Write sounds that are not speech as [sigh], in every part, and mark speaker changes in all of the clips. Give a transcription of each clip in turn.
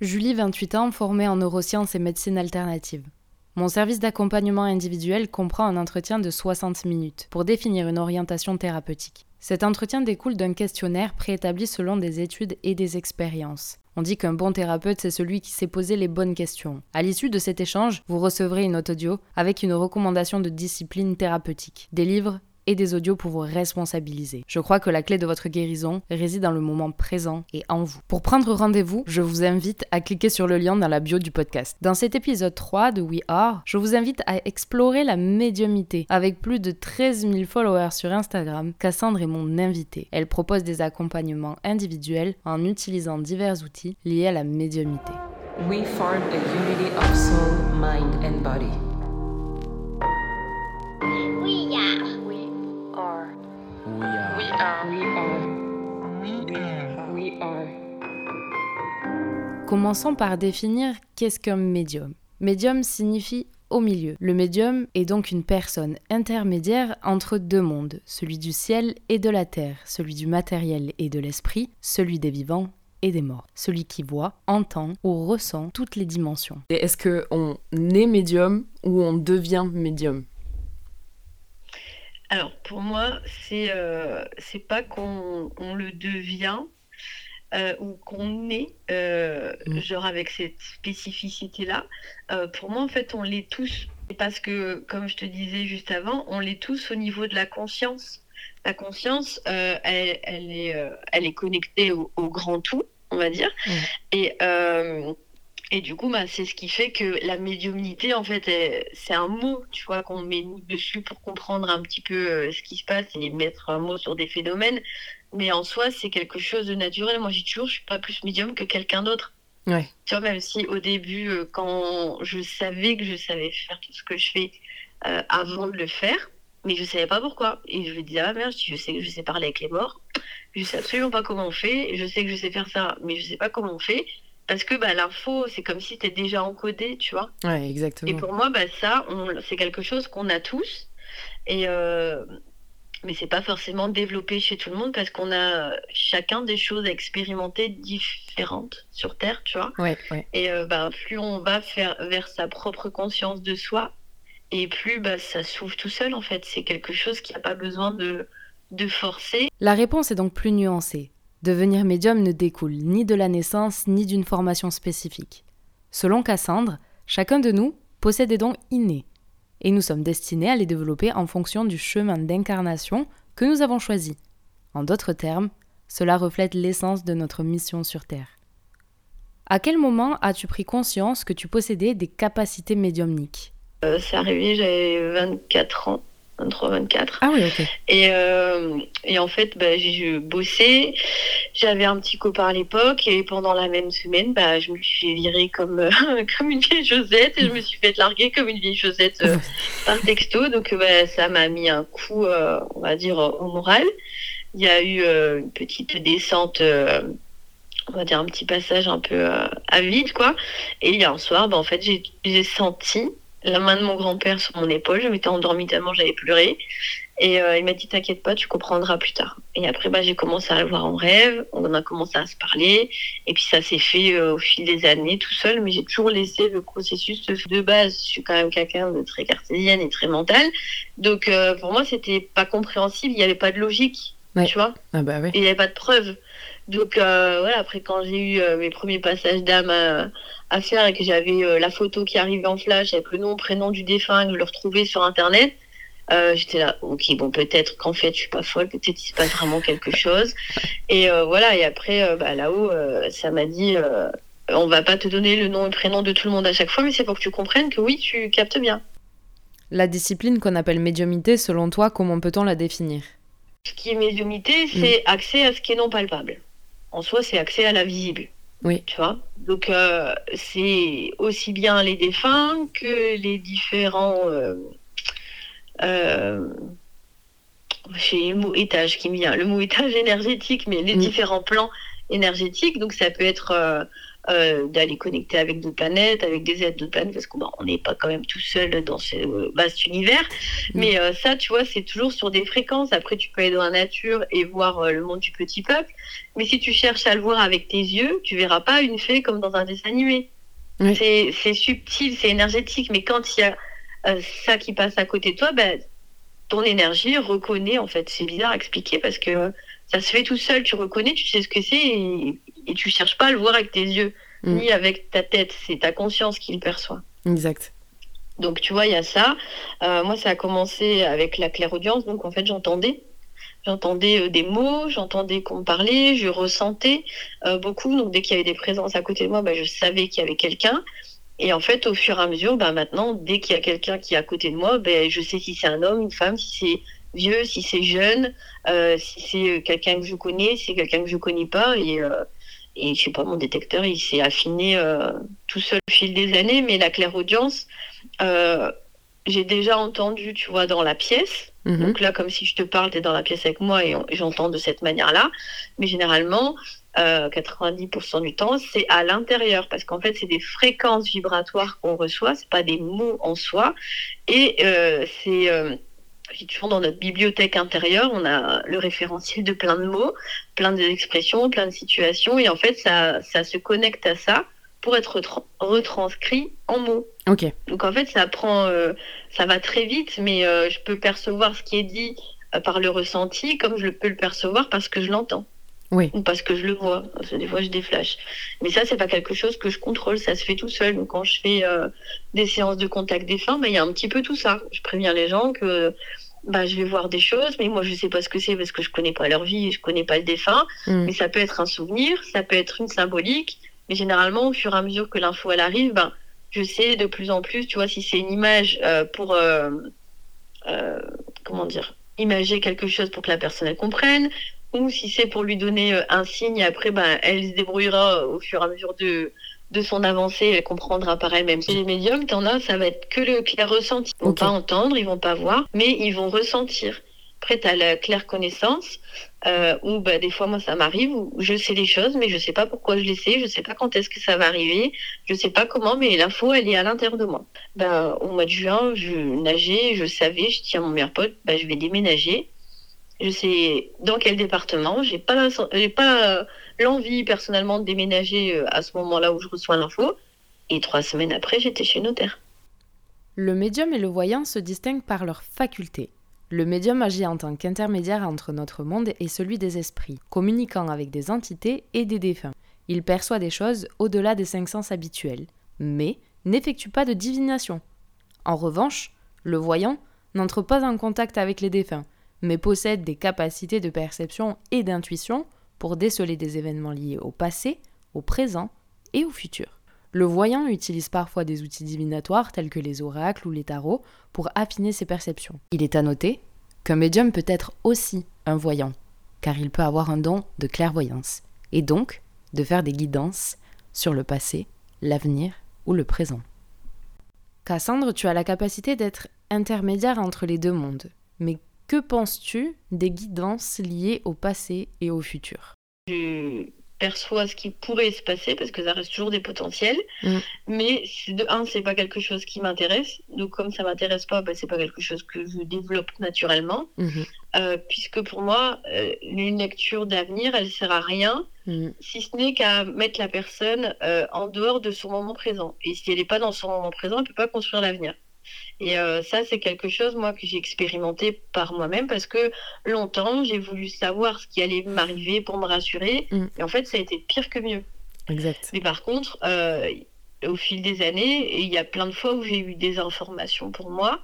Speaker 1: Julie, 28 ans, formée en neurosciences et médecine alternative. Mon service d'accompagnement individuel comprend un entretien de 60 minutes pour définir une orientation thérapeutique. Cet entretien découle d'un questionnaire préétabli selon des études et des expériences. On dit qu'un bon thérapeute, c'est celui qui sait poser les bonnes questions. À l'issue de cet échange, vous recevrez une note audio avec une recommandation de discipline thérapeutique, des livres et des audios pour vous responsabiliser. Je crois que la clé de votre guérison réside dans le moment présent et en vous. Pour prendre rendez-vous, je vous invite à cliquer sur le lien dans la bio du podcast. Dans cet épisode 3 de We Are, je vous invite à explorer la médiumité. Avec plus de 13 000 followers sur Instagram, Cassandre est mon invitée. Elle propose des accompagnements individuels en utilisant divers outils liés à la médiumité.
Speaker 2: We form a unity of soul, mind and body.
Speaker 1: Commençons par définir qu'est-ce qu'un médium. Médium signifie au milieu. Le médium est donc une personne intermédiaire entre deux mondes, celui du ciel et de la terre, celui du matériel et de l'esprit, celui des vivants et des morts, celui qui voit, entend ou ressent toutes les dimensions.
Speaker 3: Et est-ce qu'on est médium ou on devient médium?
Speaker 4: Alors, pour moi, c'est euh, c'est pas qu'on on le devient euh, ou qu'on est, euh,
Speaker 3: Mm.
Speaker 4: genre avec cette spécificité-là. Pour moi, en fait, on l'est tous. Parce que, comme je te disais juste avant, on l'est tous au niveau de la conscience. La conscience, elle, elle est, elle est connectée au, au grand tout, on va dire.
Speaker 3: Mm.
Speaker 4: Et, et du coup, bah, c'est ce qui fait que la médiumnité, en fait, c'est un mot, tu vois, qu'on met dessus pour comprendre un petit peu euh, ce qui se passe et mettre un mot sur des phénomènes. Mais en soi, c'est quelque chose de naturel. Moi, j'ai toujours, je suis pas plus médium que quelqu'un d'autre.
Speaker 3: Ouais.
Speaker 4: Tu vois, même si au début, euh, quand je savais que je savais faire tout ce que je fais euh, avant de le faire, mais je savais pas pourquoi. Et je me disais, ah merde, je sais que je sais parler avec les morts, je sais absolument pas comment on fait, je sais que je sais faire ça, mais je sais pas comment on fait. Parce que bah, l'info, c'est comme si c'était déjà encodé, tu vois.
Speaker 3: Ouais,
Speaker 4: Et
Speaker 3: exactement.
Speaker 4: pour moi, bah, ça, c'est quelque chose qu'on a tous. Et euh, mais c'est pas forcément développé chez tout le monde parce qu'on a chacun des choses à expérimenter différentes sur Terre, tu vois.
Speaker 3: Ouais, ouais.
Speaker 4: Et euh, bah, plus on va faire vers sa propre conscience de soi, et plus bah, ça s'ouvre tout seul en fait. C'est quelque chose qui n'a pas besoin de, de forcer.
Speaker 1: La réponse est donc plus nuancée. Devenir médium ne découle ni de la naissance ni d'une formation spécifique. Selon Cassandre, chacun de nous possède des dons innés, et nous sommes destinés à les développer en fonction du chemin d'incarnation que nous avons choisi. En d'autres termes, cela reflète l'essence de notre mission sur Terre. À quel moment as-tu pris conscience que tu possédais des capacités médiumniques?
Speaker 4: Euh, c'est arrivé, j'avais 24 ans, 23, 24.
Speaker 3: Ah oui, ok.
Speaker 4: Et, euh, et en fait, bah, j'ai bossais. J'avais un petit copain à l'époque et pendant la même semaine, bah, je me suis fait virer comme, euh, [laughs] comme une vieille Josette et je me suis fait larguer comme une vieille Josette euh, [laughs] par texto. Donc euh, bah, ça m'a mis un coup, euh, on va dire, au moral. Il y a eu une petite descente, on va dire un petit passage un peu euh, à vide, quoi. Et il y a un soir, bah, en fait, j'ai senti la main de mon grand-père sur mon épaule. Je m'étais endormie tellement j'avais pleuré. Et euh, il m'a dit T'inquiète pas, tu comprendras plus tard. Et après, bah, j'ai commencé à le voir en rêve. On a commencé à se parler. Et puis, ça s'est fait euh, au fil des années tout seul. Mais j'ai toujours laissé le processus de, de base. Je suis quand même quelqu'un de très cartésienne et très mental. Donc, euh, pour moi, c'était pas compréhensible. Il n'y avait pas de logique.
Speaker 3: Ouais.
Speaker 4: Tu vois
Speaker 3: Ah bah
Speaker 4: il n'y avait pas de preuves. Donc euh, voilà, après quand j'ai eu euh, mes premiers passages d'âme à, à faire et que j'avais euh, la photo qui arrivait en flash avec le nom, prénom du défunt, que je le retrouvais sur internet, euh, j'étais là, ok, bon peut-être qu'en fait je suis pas folle, peut-être il se passe vraiment quelque chose. Et euh, voilà, et après euh, bah, là-haut, euh, ça m'a dit, euh, on va pas te donner le nom et le prénom de tout le monde à chaque fois, mais c'est pour que tu comprennes que oui, tu captes bien.
Speaker 1: La discipline qu'on appelle médiumité, selon toi, comment peut-on la définir?
Speaker 4: Ce qui est médiumité, c'est accès à ce qui est non palpable. En soi, c'est accès à la visible.
Speaker 3: Oui.
Speaker 4: Tu vois? Donc, euh, c'est aussi bien les défunts que les différents. Euh, euh, j'ai le mot étage qui me vient. Le mot étage [laughs] énergétique, mais les
Speaker 3: Mm.
Speaker 4: différents plans énergétique. Donc ça peut être euh, d'aller connecter avec d'autres planètes, avec des êtres d'autres planètes, parce qu'on on n'est pas quand même tout seul dans ce vaste univers.
Speaker 3: Mm.
Speaker 4: Mais euh, ça, tu vois, c'est toujours sur des fréquences. Après, tu peux aller dans la nature et voir euh, le monde du petit peuple. Mais si tu cherches à le voir avec tes yeux, tu verras pas une fée comme dans un dessin animé. C'est subtil, c'est énergétique. Mais quand il y a ça qui passe à côté de toi, ben, ton énergie reconnaît, en fait. C'est bizarre à expliquer parce que ça se fait tout seul. Tu reconnais, tu sais ce que c'est et, et tu cherches pas à le voir avec tes yeux,
Speaker 3: Mm.
Speaker 4: ni avec ta tête. C'est ta conscience qui le perçoit.
Speaker 3: Exact.
Speaker 4: Donc, tu vois, il y a ça. Euh, moi, ça a commencé avec la clairaudience. Donc, en fait, j'entendais. J'entendais euh, des mots, j'entendais qu'on me parlait, je ressentais euh, beaucoup. Donc, dès qu'il y avait des présences à côté de moi, bah, je savais qu'il y avait quelqu'un. Et en fait, au fur et à mesure, bah, maintenant, dès qu'il y a quelqu'un qui est à côté de moi, ben je sais si c'est un homme, une femme, si c'est vieux, si c'est jeune, euh, si c'est quelqu'un que je connais, si c'est quelqu'un que je connais pas. Et, euh, et je sais pas, mon détecteur, il s'est affiné euh, tout seul au fil des années. Mais la clairaudience, euh, j'ai déjà entendu, tu vois, dans la pièce.
Speaker 3: Mhm.
Speaker 4: Donc là, comme si je te parle, tu es dans la pièce avec moi et, j'entends de cette manière-là. Mais généralement, euh, 90% du temps, c'est à l'intérieur parce qu'en fait, c'est des fréquences vibratoires qu'on reçoit, c'est pas des mots en soi. Et euh, c'est si tu vois, dans notre bibliothèque intérieure, on a le référentiel de plein de mots, plein d'expressions, plein de situations, et en fait, ça, ça se connecte à ça pour être retran- retranscrit en mots.
Speaker 3: Ok.
Speaker 4: Donc en fait, ça prend, euh, ça va très vite, mais euh, je peux percevoir ce qui est dit euh, par le ressenti, comme je peux le percevoir parce que je l'entends.
Speaker 3: Oui.
Speaker 4: Ou parce que je le vois. Parce que des fois, je déflash. Mais ça, c'est pas quelque chose que je contrôle. Ça se fait tout seul. Donc quand je fais euh, des séances de contact défunt, bah, il y a un petit peu tout ça. Je préviens les gens que bah, je vais voir des choses, mais moi, je sais pas ce que c'est parce que je connais pas leur vie, je connais pas le défunt.
Speaker 3: Mm.
Speaker 4: Mais ça peut être un souvenir, ça peut être une symbolique. Mais généralement, au fur et à mesure que l'info elle arrive, ben, je sais de plus en plus, tu vois, si c'est une image euh, pour, euh, euh, comment dire, imager quelque chose pour que la personne elle comprenne, ou si c'est pour lui donner euh, un signe, et après, ben, elle se débrouillera au fur et à mesure de, de son avancée, elle comprendra par elle-même. Chez les médiums, t'en as, ça va être que le clair ressenti. Ils vont pas entendre, ils vont pas voir, mais ils vont ressentir. Après, tu as la claire connaissance, euh, où bah, des fois, moi, ça m'arrive, où je sais les choses, mais je sais pas pourquoi je les sais, je sais pas quand est-ce que ça va arriver, je sais pas comment, mais l'info, elle est à l'intérieur de moi. Ben, au mois de juin, je nageais, je savais, je dis à mon meilleur pote, ben, je vais déménager. Je sais dans quel département, j'ai pas j'ai pas euh, l'envie personnellement de déménager euh, à ce moment-là où je reçois l'info. Et trois semaines après, j'étais chez notaire.
Speaker 1: Le médium et le voyant se distinguent par leurs facultés. Le médium agit en tant qu'intermédiaire entre notre monde et celui des esprits, communiquant avec des entités et des défunts. Il perçoit des choses au-delà des cinq sens habituels, mais n'effectue pas de divination. En revanche, le voyant n'entre pas en contact avec les défunts, mais possède des capacités de perception et d'intuition pour déceler des événements liés au passé, au présent et au futur. Le voyant utilise parfois des outils divinatoires tels que les oracles ou les tarots pour affiner ses perceptions. Il est à noter qu'un médium peut être aussi un voyant, car il peut avoir un don de clairvoyance, et donc de faire des guidances sur le passé, l'avenir ou le présent. Cassandre, tu as la capacité d'être intermédiaire entre les deux mondes, mais que penses-tu des guidances liées au passé et au futur?
Speaker 4: Je perçois ce qui pourrait se passer parce que ça reste toujours des potentiels.
Speaker 3: Mm.
Speaker 4: Mais de un, c'est pas quelque chose qui m'intéresse. Donc comme ça m'intéresse pas, bah, c'est pas quelque chose que je développe naturellement.
Speaker 3: Mhm.
Speaker 4: Euh, puisque pour moi, euh, une lecture d'avenir, elle sert à rien
Speaker 3: Mhm.
Speaker 4: si ce n'est qu'à mettre la personne euh, en dehors de son moment présent. Et si elle n'est pas dans son moment présent, elle peut pas construire l'avenir. Et euh, ça, c'est quelque chose, moi, que j'ai expérimenté par moi-même parce que longtemps, j'ai voulu savoir ce qui allait m'arriver pour me rassurer.
Speaker 3: Mm.
Speaker 4: Et en fait, ça a été pire que mieux.
Speaker 3: Exact.
Speaker 4: Mais par contre, euh, au fil des années, il y a plein de fois où j'ai eu des informations pour moi,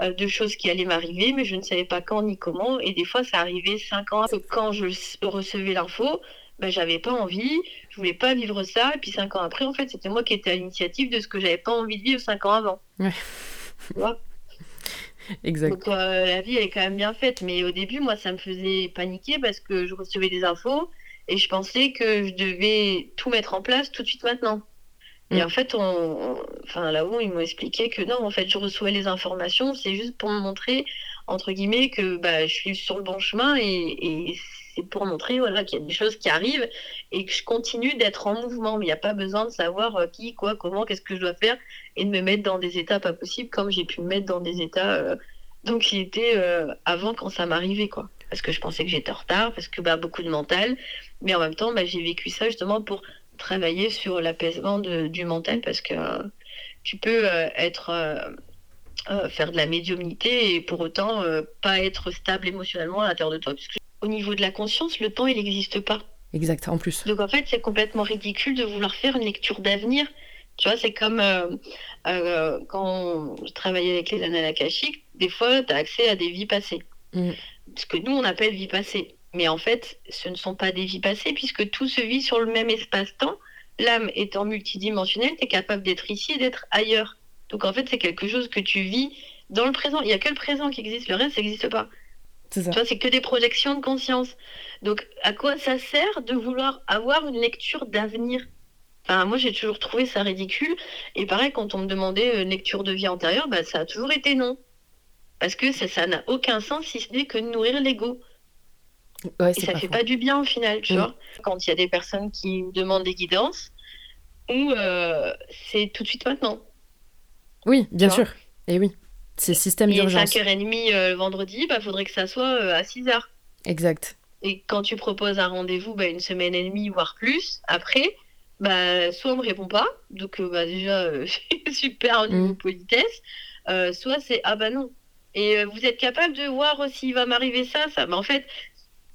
Speaker 4: euh, de choses qui allaient m'arriver, mais je ne savais pas quand ni comment. Et des fois, ça arrivait cinq ans après. Quand je recevais l'info, ben, j'avais pas envie, je voulais pas vivre ça. Et puis cinq ans après, en fait, c'était moi qui étais à l'initiative de ce que j'avais pas envie de vivre cinq ans avant.
Speaker 3: Ouais.
Speaker 4: Tu vois
Speaker 3: Exact.
Speaker 4: Donc euh, la vie, elle est quand même bien faite. Mais au début, moi, ça me faisait paniquer parce que je recevais des infos et je pensais que je devais tout mettre en place tout de suite maintenant. Et
Speaker 3: Mm.
Speaker 4: en fait, on, on- enfin, là-haut, ils m'ont expliqué que non, en fait, je reçois les informations, c'est juste pour me montrer, entre guillemets, que bah, je suis sur le bon chemin et, et c'est pour montrer voilà, qu'il y a des choses qui arrivent et que je continue d'être en mouvement. Il n'y a pas besoin de savoir euh, qui, quoi, comment, qu'est-ce que je dois faire et de me mettre dans des états pas possibles comme j'ai pu me mettre dans des états euh, d'anxiété euh, avant quand ça m'arrivait. quoi. Parce que je pensais que j'étais en retard, parce que bah, beaucoup de mental. Mais en même temps, bah, j'ai vécu ça justement pour travailler sur l'apaisement du mental parce que tu peux être euh, faire de la médiumnité et pour autant euh, pas être stable émotionnellement à l'intérieur de toi. Au niveau de la conscience, le temps, il n'existe pas.
Speaker 3: Exact, en plus.
Speaker 4: Donc en fait, c'est complètement ridicule de vouloir faire une lecture d'avenir. Tu vois, c'est comme euh, quand je travaillais avec les annales akashiques, des fois, tu as accès à des vies passées. Mm. Ce que nous, on appelle vie passée. Mais en fait, ce ne sont pas des vies passées puisque tout se vit sur le même espace-temps. L'âme étant multidimensionnelle, tu es capable d'être ici et d'être ailleurs. Donc en fait, c'est quelque chose que tu vis dans le présent. Il n'y a que le présent qui existe, le reste, n'existe pas. C'est ça. c'est que des projections de conscience. Donc à quoi ça sert de vouloir avoir une lecture d'avenir? Enfin, moi, j'ai toujours trouvé ça ridicule. Et pareil, quand on me demandait une lecture de vie antérieure, bah, ça a toujours été non. Parce que ça n'a aucun sens si ce n'est que de nourrir l'ego. et ça ne fait pas du bien au final, tu mm. vois. Quand il y a des personnes qui demandent des guidances, ou euh, c'est tout de suite maintenant.
Speaker 3: Oui, bien sûr. Et oui, c'est système d'urgence.
Speaker 4: 5h30 euh, le vendredi, il bah, faudrait que ça soit euh, à 6h.
Speaker 3: Exact.
Speaker 4: Et quand tu proposes un rendez-vous bah, une semaine et demie, voire plus, après, bah, soit on me répond pas, donc euh, bah, déjà, [laughs] super au niveau mm. politesse, soit c'est ah bah non. Et vous êtes capable de voir s'il va m'arriver ça, ça. Mais en fait,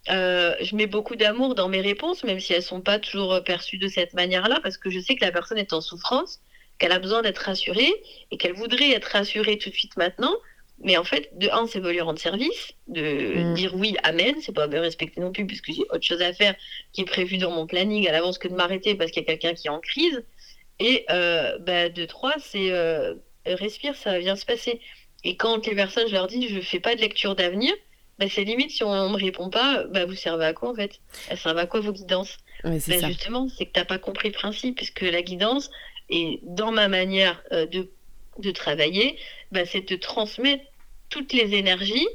Speaker 4: je mets beaucoup d'amour dans mes réponses, même si elles sont pas toujours perçues de cette manière-là, parce que je sais que la personne est en souffrance qu'elle a besoin d'être rassurée et qu'elle voudrait être rassurée tout de suite maintenant. Mais en fait, de un, c'est pas lui rendre service, de mm. dire oui, amen, c'est pas me respecter non plus, puisque j'ai autre chose à faire qui est prévu dans mon planning à l'avance que de m'arrêter parce qu'il y a quelqu'un qui est en crise. Et euh, bah, de trois, c'est euh, respire, ça va bien se passer. Et quand les personnes, je leur dis, je fais pas de lecture d'avenir, bah, c'est limite si on, ne me répond pas, bah, vous servez à quoi en fait? Elle servent à quoi vos guidances? Bah, Justement, c'est que tu n'as pas compris le principe, puisque la guidance, et dans ma manière euh, de, de travailler, bah, c'est de transmettre toutes les énergies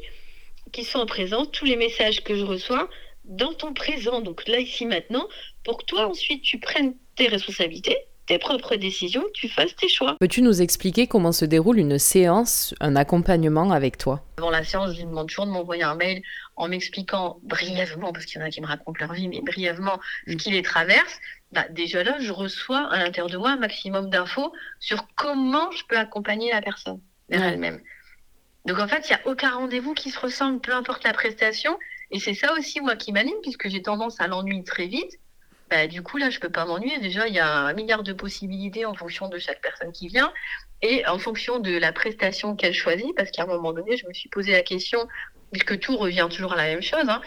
Speaker 4: qui sont en présence, tous les messages que je reçois dans ton présent, donc là, ici, maintenant, pour que toi, ensuite, tu prennes tes responsabilités, tes propres décisions, tu fasses tes choix.
Speaker 3: Peux-tu nous expliquer comment se déroule une séance, un accompagnement avec toi?
Speaker 4: Avant la séance, je lui demande toujours de m'envoyer un mail en m'expliquant brièvement, parce qu'il y en a qui me racontent leur vie, mais brièvement ce mm. qui les traverse. Bah, déjà là, je reçois à l'intérieur de moi un maximum d'infos sur comment je peux accompagner la personne vers elle-même. Donc en fait, il n'y a aucun rendez-vous qui se ressemble, peu importe la prestation. Et c'est ça aussi, moi, qui m'anime, puisque j'ai tendance à l'ennui très vite. Bah, du coup, là, je peux pas m'ennuyer. Déjà, il y a un milliard de possibilités en fonction de chaque personne qui vient et en fonction de la prestation qu'elle choisit. Parce qu'à un moment donné, je me suis posé la question, puisque tout revient toujours à la même chose, hein,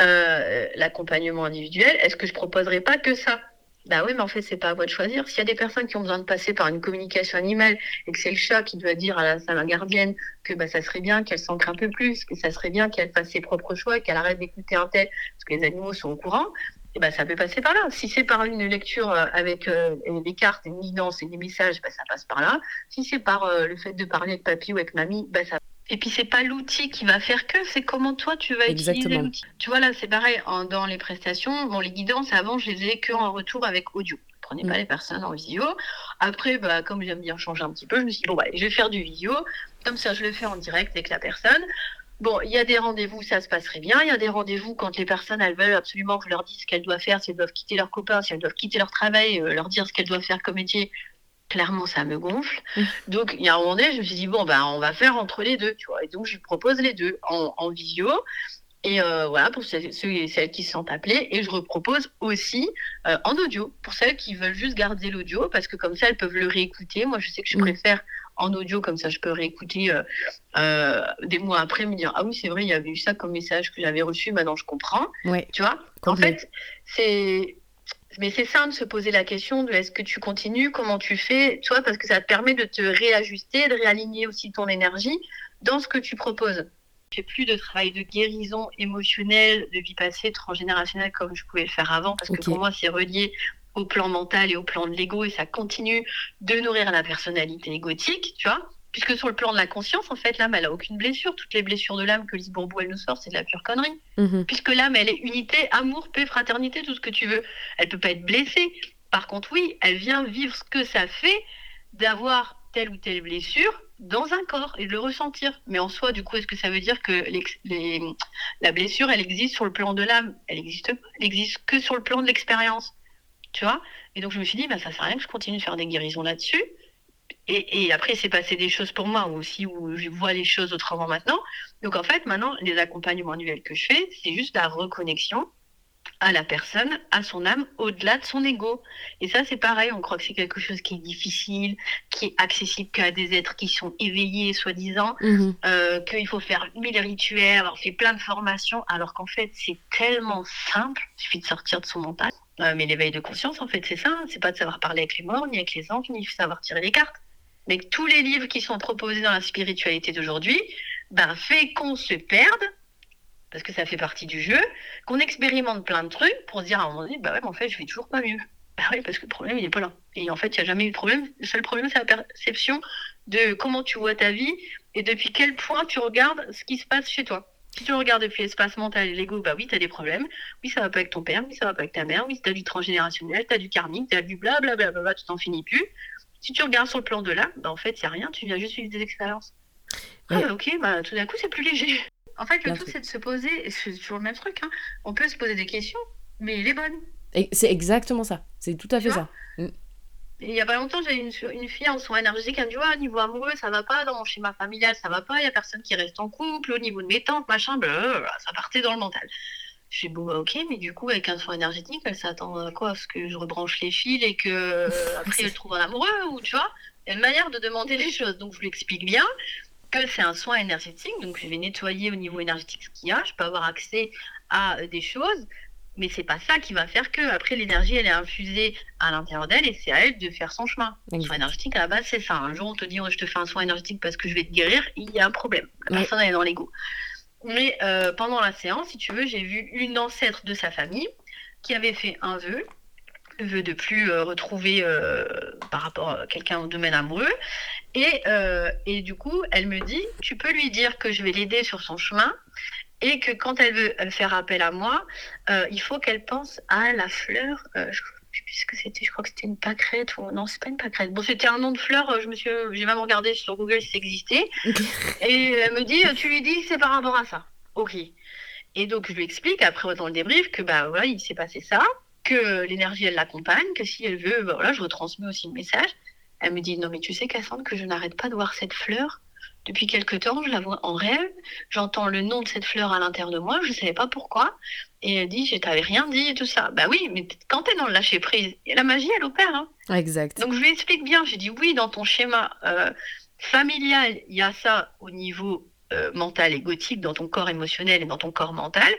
Speaker 4: euh, l'accompagnement individuel, est-ce que je proposerais pas que ça? Bah oui, mais en fait, c'est pas à moi de choisir. S'il y a des personnes qui ont besoin de passer par une communication animale et que c'est le chat qui doit dire à la, à gardienne que bah, ça serait bien qu'elle s'ancre un peu plus, que ça serait bien qu'elle fasse ses propres choix, qu'elle arrête d'écouter un tel, parce que les animaux sont au courant, et bah, ça peut passer par là. Si c'est par une lecture euh, avec euh, des cartes, une guidance et des messages, bah, ça passe par là. Si c'est par euh, le fait de parler avec papy ou avec mamie, bah, ça et puis c'est pas l'outil qui va faire que, c'est comment toi tu vas utiliser l'outil. Tu vois là, c'est pareil dans les prestations. Bon, les guidances avant, je les ai que en retour avec audio. Je prenais pas mm. les personnes en visio. Après, bah, comme j'aime bien changer un petit peu, je me suis dit bon, bah, je vais faire du visio. Comme ça, je le fais en direct avec la personne. Bon, il y a des rendez-vous, ça se passerait bien. Il y a des rendez-vous quand les personnes, elles veulent absolument que je leur dise ce qu'elles doivent faire, si elles doivent quitter leur copain, si elles doivent quitter leur travail, euh, leur dire ce qu'elles doivent faire comme métier clairement ça me gonfle. Donc il y a un moment donné, je me suis dit bon ben on va faire entre les deux, tu vois. Et donc je propose les deux en, visio. Et euh, voilà, pour ceux et celles qui se sentent appelées. Et je repropose aussi euh, en audio, pour celles qui veulent juste garder l'audio, parce que comme ça, elles peuvent le réécouter. Moi, je sais que je mmh. préfère en audio, comme ça, je peux réécouter euh, des mois après, me dire, ah oui, c'est vrai, il y avait eu ça comme message que j'avais reçu, maintenant je comprends. Tu vois? En fait, c'est mais c'est ça de se poser la question de est-ce que tu continues, comment tu fais, tu vois, parce que ça te permet de te réajuster, de réaligner aussi ton énergie dans ce que tu proposes. Je fais plus de travail de guérison émotionnelle, de vie passée, transgénérationnelle comme je pouvais le faire avant, parce que pour moi c'est relié au plan mental et au plan de l'ego et ça continue de nourrir la personnalité égotique, tu vois. Puisque sur le plan de la conscience, en fait, l'âme, elle a aucune blessure. Toutes les blessures de l'âme que Lise Bourbeau, elle nous sort, c'est de la pure connerie.
Speaker 3: Mhm.
Speaker 4: Puisque l'âme, elle est unité, amour, paix, fraternité, tout ce que tu veux. Elle peut pas être blessée. Par contre, oui, elle vient vivre ce que ça fait d'avoir telle ou telle blessure dans un corps et de le ressentir. Mais en soi, du coup, est-ce que ça veut dire que les- la blessure, elle existe sur le plan de l'âme? Elle existe, pas. elle existe que sur le plan de l'expérience. Tu vois? Et donc, je me suis dit, bah, ça sert à rien que je continue de faire des guérisons là-dessus. Et, et après, il s'est passé des choses pour moi aussi où je vois les choses autrement maintenant. Donc, en fait, maintenant, les accompagnements annuels que je fais, c'est juste la reconnexion à la personne, à son âme, au-delà de son ego. Et ça, c'est pareil, on croit que c'est quelque chose qui est difficile, qui est accessible qu'à des êtres qui sont éveillés, soi-disant,
Speaker 3: Mhm.
Speaker 4: euh, qu'il faut faire mille rituels, avoir fait plein de formations, alors qu'en fait, c'est tellement simple, il suffit de sortir de son mental. Euh, mais l'éveil de conscience, en fait, c'est ça, hein. c'est pas de savoir parler avec les morts, ni avec les anges, ni de savoir tirer les cartes. Mais tous les livres qui sont proposés dans la spiritualité d'aujourd'hui, ben, fait qu'on se perde, parce que ça fait partie du jeu, qu'on expérimente plein de trucs pour se dire à un moment donné, bah ouais, mais en fait, je vais toujours pas mieux. Bah oui, parce que le problème, il est pas là. Et en fait, il n'y a jamais eu de problème. Le seul problème, c'est la perception de comment tu vois ta vie et depuis quel point tu regardes ce qui se passe chez toi. Si tu regardes depuis l'espace mental et l'ego, bah oui, tu as des problèmes. Oui, ça va pas avec ton père, oui, ça va pas avec ta mère, oui, tu as du transgénérationnel, tu as du karmique, tu as du blablabla, bla, bla, tu t'en finis plus. Si tu regardes sur le plan de là, bah en fait, il a rien, tu viens juste vivre des expériences. Ah,
Speaker 3: Ouais.
Speaker 4: bah, ok, bah tout d'un coup, c'est plus léger. En fait, le
Speaker 3: Bien
Speaker 4: tout, c'est de se poser, c'est toujours le même truc, hein. on peut se poser des questions, mais les bonnes.
Speaker 3: Et C'est exactement ça. C'est tout à fait ça.
Speaker 4: Et il y a pas longtemps, j'ai une, une fille en soins énergétiques, elle me dit Ouais, niveau amoureux, ça va pas, dans mon schéma familial, ça va pas, il y a personne qui reste en couple, au niveau de mes tantes, machin, blablabla, ça partait dans le mental. Je dis Bon, bah, ok, mais du coup, avec un soin énergétique, elle s'attend à quoi? À ce que je rebranche les fils et que euh, [laughs] après elle trouve un amoureux, ou tu vois? Il y a une manière de demander les choses. Donc, je lui explique bien que c'est un soin énergétique, donc je vais nettoyer au niveau énergétique ce qu'il y a, je peux avoir accès à euh, des choses, mais c'est pas ça qui va faire que après l'énergie elle est infusée à l'intérieur d'elle et c'est à elle de faire son chemin. Le
Speaker 3: Exact.
Speaker 4: soin énergétique à la base c'est ça. Un jour on te dit oh, je te fais un soin énergétique parce que je vais te guérir, il y a un problème. La personne elle est dans l'ego. Mais euh, pendant la séance, si tu veux, j'ai vu une ancêtre de sa famille qui avait fait un vœu, le vœu de plus euh, retrouver euh, par rapport à quelqu'un au domaine amoureux. Et, euh, et du coup, elle me dit, tu peux lui dire que je vais l'aider sur son chemin et que quand elle veut faire appel à moi, euh, il faut qu'elle pense à la fleur. euh, je je sais plus ce que c'était, je crois que c'était une pâquerette ou non, c'est pas une pâquerette. Bon, c'était un nom de fleur. euh, Je me suis, j'ai même regardé sur Google si ça existait. [laughs] Et elle me dit, tu lui dis c'est par rapport à ça. Ok. Et donc je lui explique après dans le débrief que bah voilà, il s'est passé ça, que l'énergie elle l'accompagne, que si elle veut, bah, voilà, je retransmets aussi le message. Elle me dit non mais tu sais Cassandre que je n'arrête pas de voir cette fleur depuis quelque temps, je la vois en rêve, j'entends le nom de cette fleur à l'intérieur de moi, je ne savais pas pourquoi. Et elle dit je t'avais rien dit et tout ça. Bah oui, mais quand tu es dans le lâcher prise, la magie elle opère. Hein.
Speaker 3: Exact.
Speaker 4: Donc je lui explique bien, j'ai dit oui, dans ton schéma euh, familial, il y a ça au niveau euh, mental et gothique, dans ton corps émotionnel et dans ton corps mental,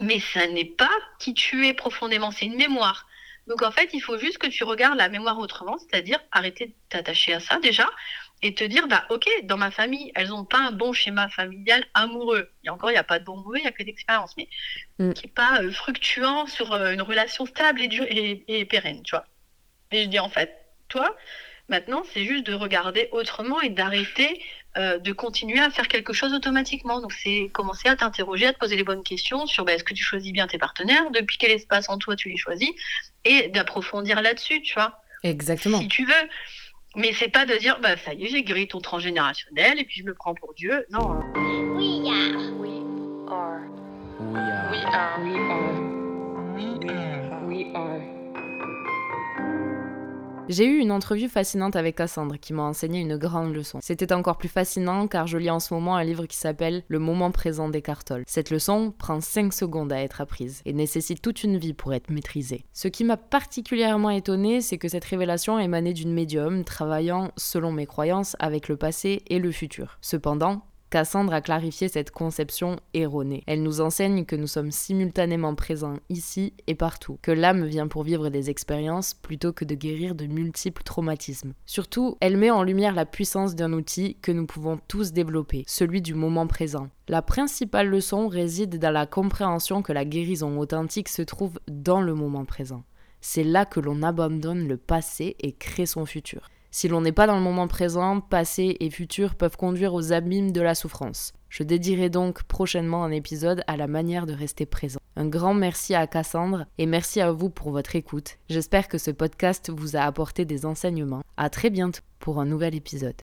Speaker 4: mais ça n'est pas qui tu es profondément, c'est une mémoire. Donc en fait, il faut juste que tu regardes la mémoire autrement, c'est-à-dire arrêter de t'attacher à ça déjà et te dire, bah ok, dans ma famille, elles n'ont pas un bon schéma familial amoureux. Et encore, il n'y a pas de bon mauvais, il n'y a que d'expérience, mais
Speaker 3: Mm.
Speaker 4: qui n'est pas euh, fructuant sur euh, une relation stable et, dure, et, et pérenne, tu vois. Et je dis en fait, toi, maintenant, c'est juste de regarder autrement et d'arrêter euh, de continuer à faire quelque chose automatiquement. Donc, c'est commencer à t'interroger, à te poser les bonnes questions sur bah, est-ce que tu choisis bien tes partenaires, depuis quel espace en toi tu les choisis, et d'approfondir là-dessus, tu vois,
Speaker 3: Exactement.
Speaker 4: si tu veux. Mais c'est pas de dire, bah ça y est, j'ai guéri ton transgénérationnel et puis je me prends pour Dieu. Non.
Speaker 2: We are.
Speaker 5: We are.
Speaker 2: We are. We are. We are.
Speaker 1: J'ai eu une entrevue fascinante avec Cassandre qui m'a enseigné une grande leçon. C'était encore plus fascinant car je lis en ce moment un livre qui s'appelle Le moment présent d'Eckhart Tolle. Cette leçon prend 5 secondes à être apprise et nécessite toute une vie pour être maîtrisée. Ce qui m'a particulièrement étonné, c'est que cette révélation émanait d'une médium travaillant, selon mes croyances, avec le passé et le futur. Cependant, Cassandre a clarifié cette conception erronée. Elle nous enseigne que nous sommes simultanément présents ici et partout, que l'âme vient pour vivre des expériences plutôt que de guérir de multiples traumatismes. Surtout, elle met en lumière la puissance d'un outil que nous pouvons tous développer, celui du moment présent. La principale leçon réside dans la compréhension que la guérison authentique se trouve dans le moment présent. C'est là que l'on abandonne le passé et crée son futur. Si l'on n'est pas dans le moment présent, passé et futur peuvent conduire aux abîmes de la souffrance. Je dédierai donc prochainement un épisode à la manière de rester présent. Un grand merci à Cassandre et merci à vous pour votre écoute. J'espère que ce podcast vous a apporté des enseignements. À très bientôt pour un nouvel épisode.